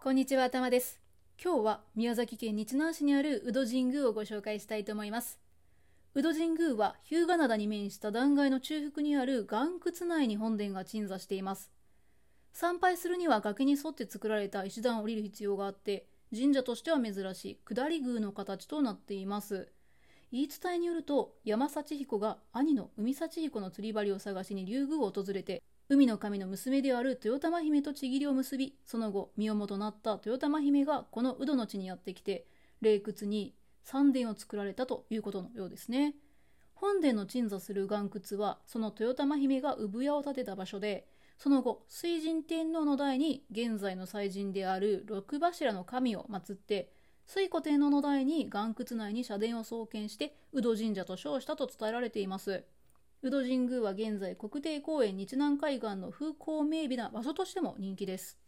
こんにちは、頭です。今日は宮崎県日南市にある宇戸神宮をご紹介したいと思います。宇戸神宮は日向灘に面した断崖の中腹にある岩窟内に本殿が鎮座しています。参拝するには崖に沿って作られた石段を降りる必要があって、神社としては珍しい下り宮の形となっています。言い伝えによると山幸彦が兄の海幸彦の釣り針を探しに竜宮を訪れて海の神の娘である豊玉姫とちぎりを結びその後身重となった豊玉姫がこの宇戸の地にやってきて霊窟に三殿を作られたということのようですね。本殿の鎮座する岩窟はその豊玉姫が産屋を建てた場所でその後水神天皇の代に現在の祭神である六柱の神を祀って水古天皇の代に岩窟内に社殿を創建して宇戸神社と称したと伝えられています。宇戸神宮は現在国定公園日南海岸の風光明媚な場所としても人気です。